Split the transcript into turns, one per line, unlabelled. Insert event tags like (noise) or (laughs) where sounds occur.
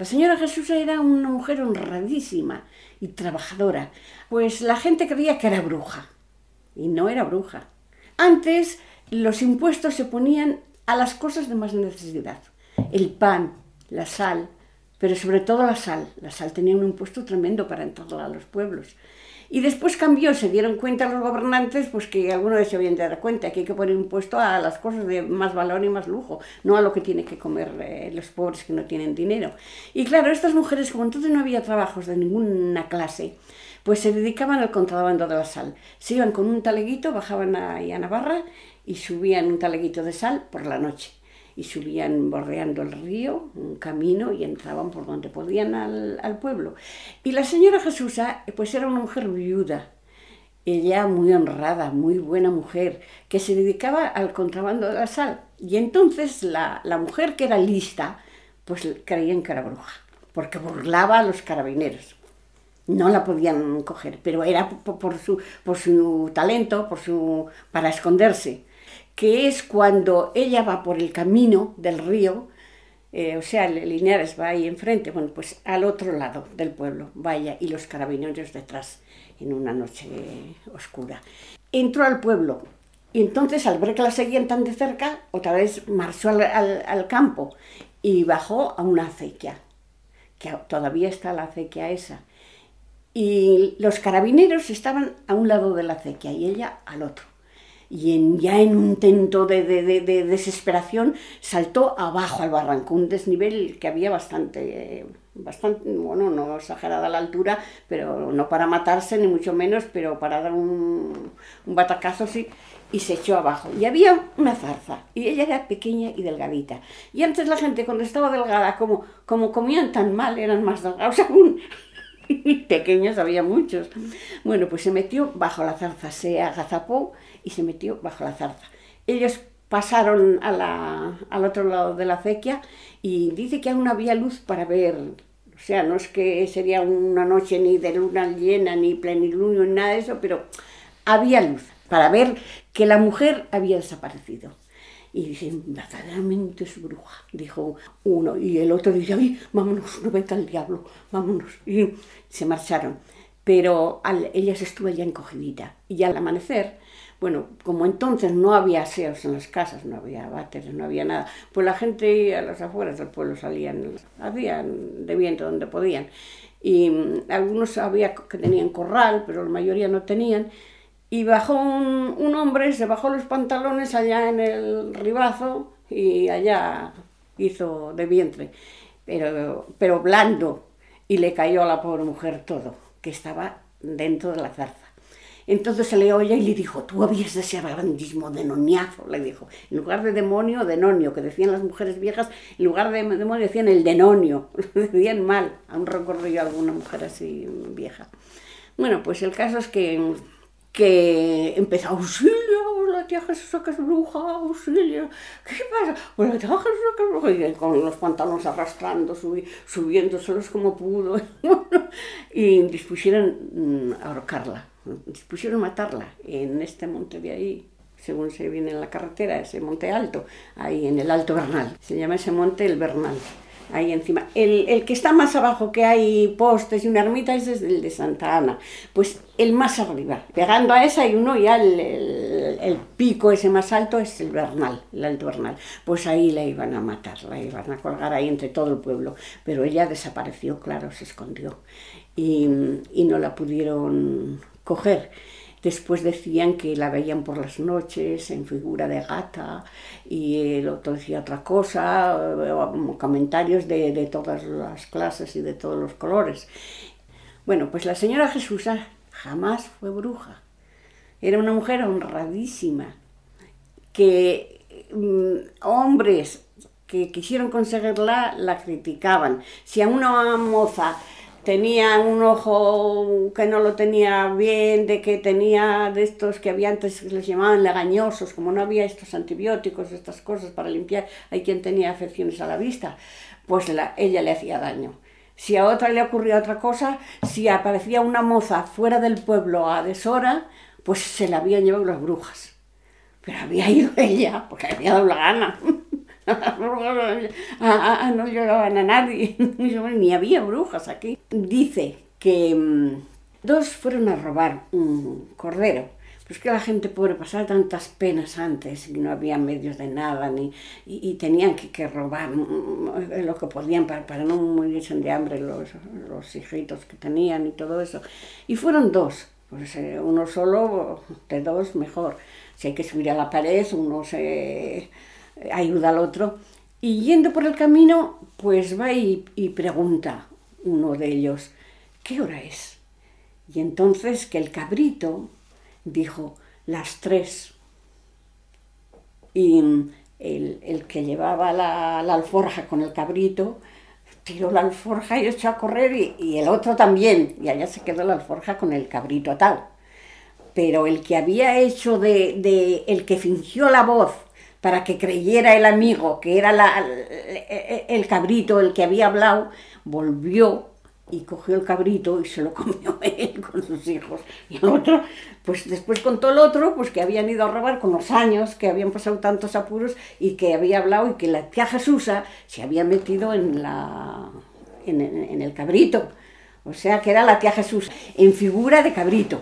La señora Jesús era una mujer honradísima y trabajadora, pues la gente creía que era bruja, y no era bruja. Antes los impuestos se ponían a las cosas de más necesidad, el pan, la sal, pero sobre todo la sal. La sal tenía un impuesto tremendo para entrar a los pueblos. Y después cambió, se dieron cuenta los gobernantes, pues que algunos se habían dar cuenta que hay que poner impuesto a las cosas de más valor y más lujo, no a lo que tienen que comer eh, los pobres que no tienen dinero. Y claro, estas mujeres, como entonces no había trabajos de ninguna clase, pues se dedicaban al contrabando de la sal. Se iban con un taleguito, bajaban ahí a Navarra y subían un taleguito de sal por la noche y subían bordeando el río, un camino, y entraban por donde podían al, pueblo. Y la señora Jesusa, pues era una mujer viuda, ella muy honrada, muy buena mujer, que se dedicaba al contrabando de la sal. Y entonces la, mujer que era lista, pues creían que era bruja, porque burlaba a los carabineros. No la podían coger, pero era por, su, por su talento, por su, para esconderse que es cuando ella va por el camino del río, eh, o sea, Linares va ahí enfrente, bueno, pues al otro lado del pueblo, vaya, y los carabineros detrás, en una noche oscura. Entró al pueblo, y entonces al ver que la seguían tan de cerca, otra vez marchó al, al campo y bajó a una acequia, que todavía está la acequia esa. Y los carabineros estaban a un lado de la acequia y ella al otro y en, ya en un intento de, desesperación saltó abajo al barranco, un desnivel que había bastante, bastante, bueno, no exagerada la altura, pero no para matarse ni mucho menos, pero para dar un, un batacazo sí, y se echó abajo. Y había una zarza, y ella era pequeña y delgadita. Y antes la gente cuando estaba delgada, como, como comían tan mal, eran más delgados (laughs) aún. (laughs) pequeños había muchos. Bueno, pues se metió bajo la zarza, se agazapó y se metió bajo la zarza. Ellos pasaron al otro lado de la acequia y dice que aún había luz para ver. O sea, no es que sería una noche ni de luna llena, ni plenilunio, ni nada de eso, pero había luz para ver que la mujer había desaparecido. Y dice, verdaderamente es bruja, dijo uno. Y el otro dice, ay, vámonos, no venga el diablo, vámonos. Y se marcharon. Pero ella se estuvo ya encogidita. Y al amanecer, bueno, como entonces no había aseos en las casas, no había váteres, no había nada, pues la gente a las afueras del pueblo salían, hacían de viento donde podían. Y mm, algunos había que tenían corral, pero la mayoría no tenían. Y bajó un, un hombre, se bajó los pantalones allá en el ribazo y allá hizo de vientre, pero, pero blando, y le cayó a la pobre mujer todo, que estaba dentro de la zarza. Entonces se le oye y le dijo, tú habías de ser grandísimo denoniazo, le dijo. En lugar de demonio, denonio, que decían las mujeres viejas, en lugar de demonio decían el denonio, (laughs) lo decían mal. Aún recuerdo yo alguna mujer así vieja. Bueno, pues el caso es que, que empezó, auxilio, la tía Jesús que es bruja, auxilio, ¿qué pasa? Pues la tía Jesús que es bruja, y con los pantalones arrastrando, subiendo solos como pudo, (laughs) y dispusieron mm, ahorcarla dispusieron matarla en este monte de ahí, según se viene en la carretera, ese monte alto, ahí en el Alto Bernal. Se llama ese monte el Bernal, ahí encima. El, el que está más abajo, que hay postes y una ermita, ese es el de Santa Ana. Pues el más arriba, pegando a esa hay uno ya el, el, el, pico ese más alto es el Bernal, el Alto Bernal. Pues ahí la iban a matar, la iban a colgar ahí entre todo el pueblo. Pero ella desapareció, claro, se escondió. Y, y no la pudieron coger. Después decían que la veían por las noches en figura de gata y el otro decía otra cosa, eh, comentarios de, de todas las clases y de todos los colores. Bueno, pues la señora Jesusa jamás fue bruja. Era una mujer honradísima, que mm, hombres que quisieron conseguirla la criticaban. Si a una moza tenía un ojo que no lo tenía bien, de que tenía de estos que había antes les llamaban legañosos, como no había estos antibióticos, estas cosas para limpiar, hay quien tenía afecciones a la vista, pues ella le hacía daño. Si a otra le ocurría otra cosa, si aparecía una moza fuera del pueblo a deshora, pues se la habían llevado las brujas. Pero había ido ella, porque había dado la gana. (laughs) no lloraban a nadie, (laughs) ni había brujas aquí. Dice que mm, dos fueron a robar un cordero. Pues que la gente pobre pasaba tantas penas antes y no había medios de nada ni, y, tenían que, robar mm, lo que podían para, para no morirse de hambre los, los hijitos que tenían y todo eso. Y fueron dos, pues eh, uno solo, de dos mejor. Si hay que subir a la pared, uno se ayuda al otro. Y yendo por el camino, pues va y, pregunta uno de ellos, ¿qué hora es? Y entonces que el cabrito dijo, las tres. Y el, que llevaba la, alforja con el cabrito tiró la alforja y echó a correr y, el otro también. Y allá se quedó la alforja con el cabrito atado. Pero el que había hecho de, de el que fingió la voz para que creyera el amigo que era el cabrito el que había hablado, volvió y cogió el cabrito y se lo comió (laughs) él con sus hijos. Y el otro, pues después contó el otro, pues que habían ido a robar con los años, que habían pasado tantos apuros y que había hablado y que la tía Jesusa se había metido en, la, en el cabrito. O sea que era la tía Jesús en figura de cabrito.